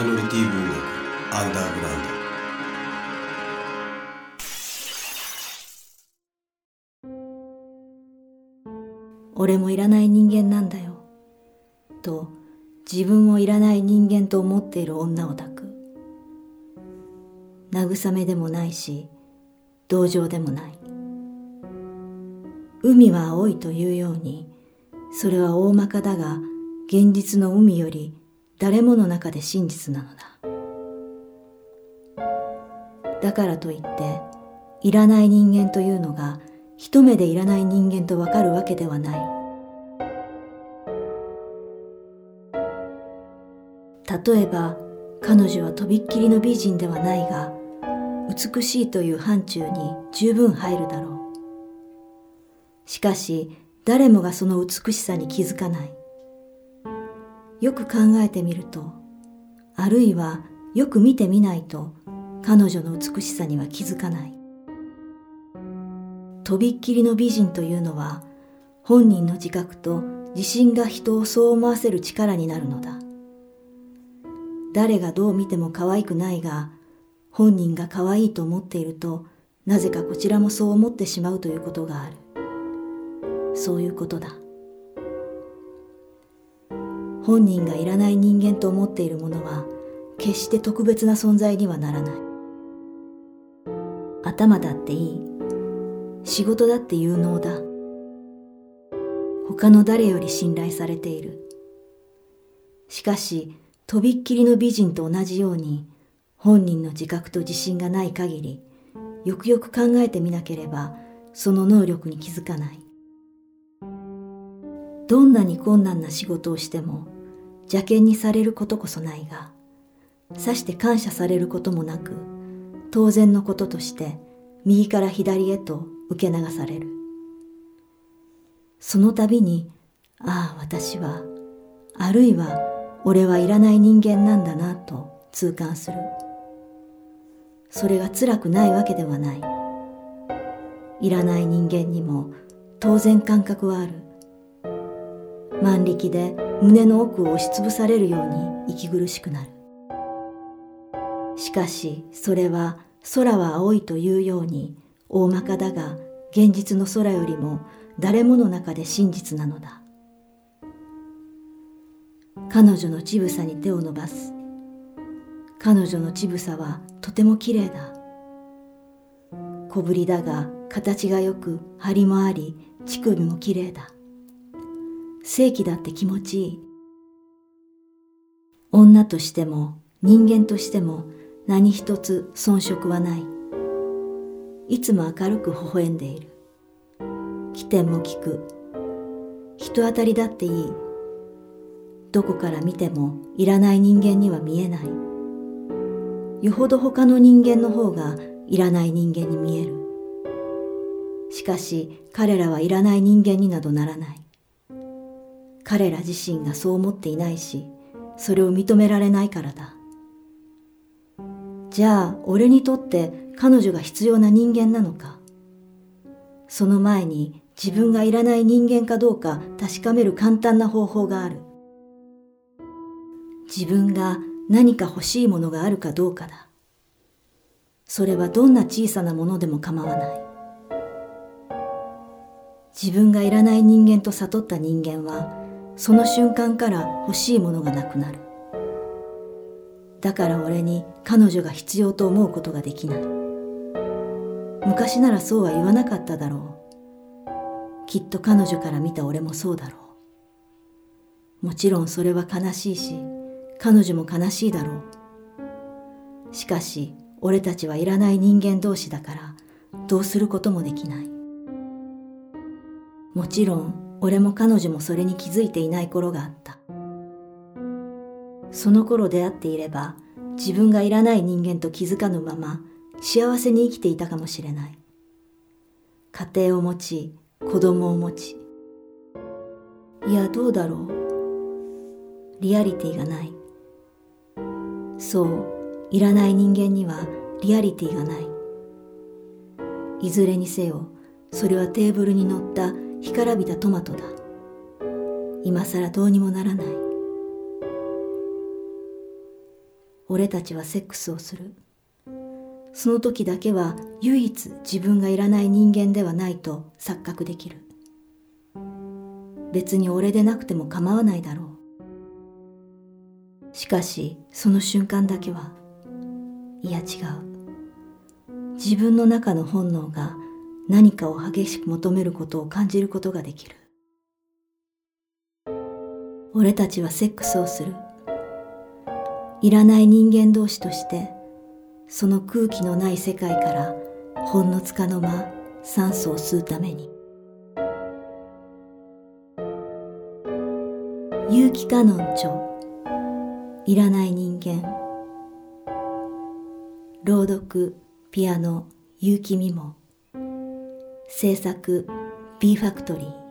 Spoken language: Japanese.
イノリティ文学アンダーグラウンド。俺もいらない人間なんだよ。と自分をいらない人間と思っている女を抱く。慰めでもないし同情でもない。海は青いというようにそれは大まかだが現実の海より誰もの中で真実なのだ。だからといっていらない人間というのが一目でいらない人間とわかるわけではない。例えば彼女はとびっきりの美人ではないが美しいという範疇に十分入るだろう。しかし誰もがその美しさに気づかない。よく考えてみるとあるいはよく見てみないと彼女の美しさには気づかない。とびっきりの美人というのは本人の自覚と自信が人をそう思わせる力になるのだ。誰がどう見ても可愛くないが本人が可愛いと思っているとなぜかこちらもそう思ってしまうということがある。そういうことだ。本人がいらない人間と思っているものは決して特別な存在にはならない。頭だっていい。仕事だって有能だ。他の誰より信頼されている。しかしとびっきりの美人と同じように本人の自覚と自信がない限りよくよく考えてみなければその能力に気づかない。どんなに困難な仕事をしても邪険にされることこそないがさして感謝されることもなく当然のこととして右から左へと受け流される。その度にああ私はあるいは俺はいらない人間なんだなと痛感する。それが辛くないわけではない。いらない人間にも当然感覚はある。万力で胸の奥を押しつぶされるように息苦しくなる。しかしそれは空は青いというように大まかだが現実の空よりも誰もの中で真実なのだ。彼女の乳房に手を伸ばす。彼女の乳房はとても綺麗だ。小ぶりだが形がよく張りもあり乳首も綺麗だ。正規だって気持ちいい。女としても人間としても何一つ遜色はない。いつも明るく微笑んでいる。起点も聞く。人当たりだっていい。どこから見てもいらない人間には見えない。よほど他の人間の方がいらない人間に見える。しかし彼らはいらない人間になどならない。彼ら自身がそう思っていないし、それを認められないからだ。じゃあ、俺にとって彼女が必要な人間なのか？その前に自分がいらない人間かどうか確かめる簡単な方法がある。自分が何か欲しいものがあるかどうかだ。それはどんな小さなものでも構わない。自分がいらない人間と悟った人間はその瞬間から欲しいものがなくなる。だから俺に彼女が必要と思うことができない。昔ならそうは言わなかっただろう。きっと彼女から見た俺もそうだろう。もちろんそれは悲しいし、彼女も悲しいだろう。しかし、俺たちはいらない人間同士だから、どうすることもできない。もちろん俺も彼女もそれに気づいていない頃があった。その頃出会っていれば自分がいらない人間と気づかぬまま幸せに生きていたかもしれない。家庭を持ち、子供を持ち。いや、どうだろう。リアリティがない。そう、いらない人間にはリアリティがない。いずれにせよ、それはテーブルに乗った干からびたトマトだ。今さらどうにもならない。俺たちはセックスをする。その時だけは唯一自分がいらない人間ではないと錯覚できる。別に俺でなくても構わないだろう。しかしその瞬間だけは、いや違う。自分の中の本能が何かを激しく求めることを感じることができる。俺たちはセックスをする。いらない人間同士として、その空気のない世界からほんのつかの間酸素を吸うために。有機カノン著いらない人間朗読ピアノ結城美も制作 B ファクトリー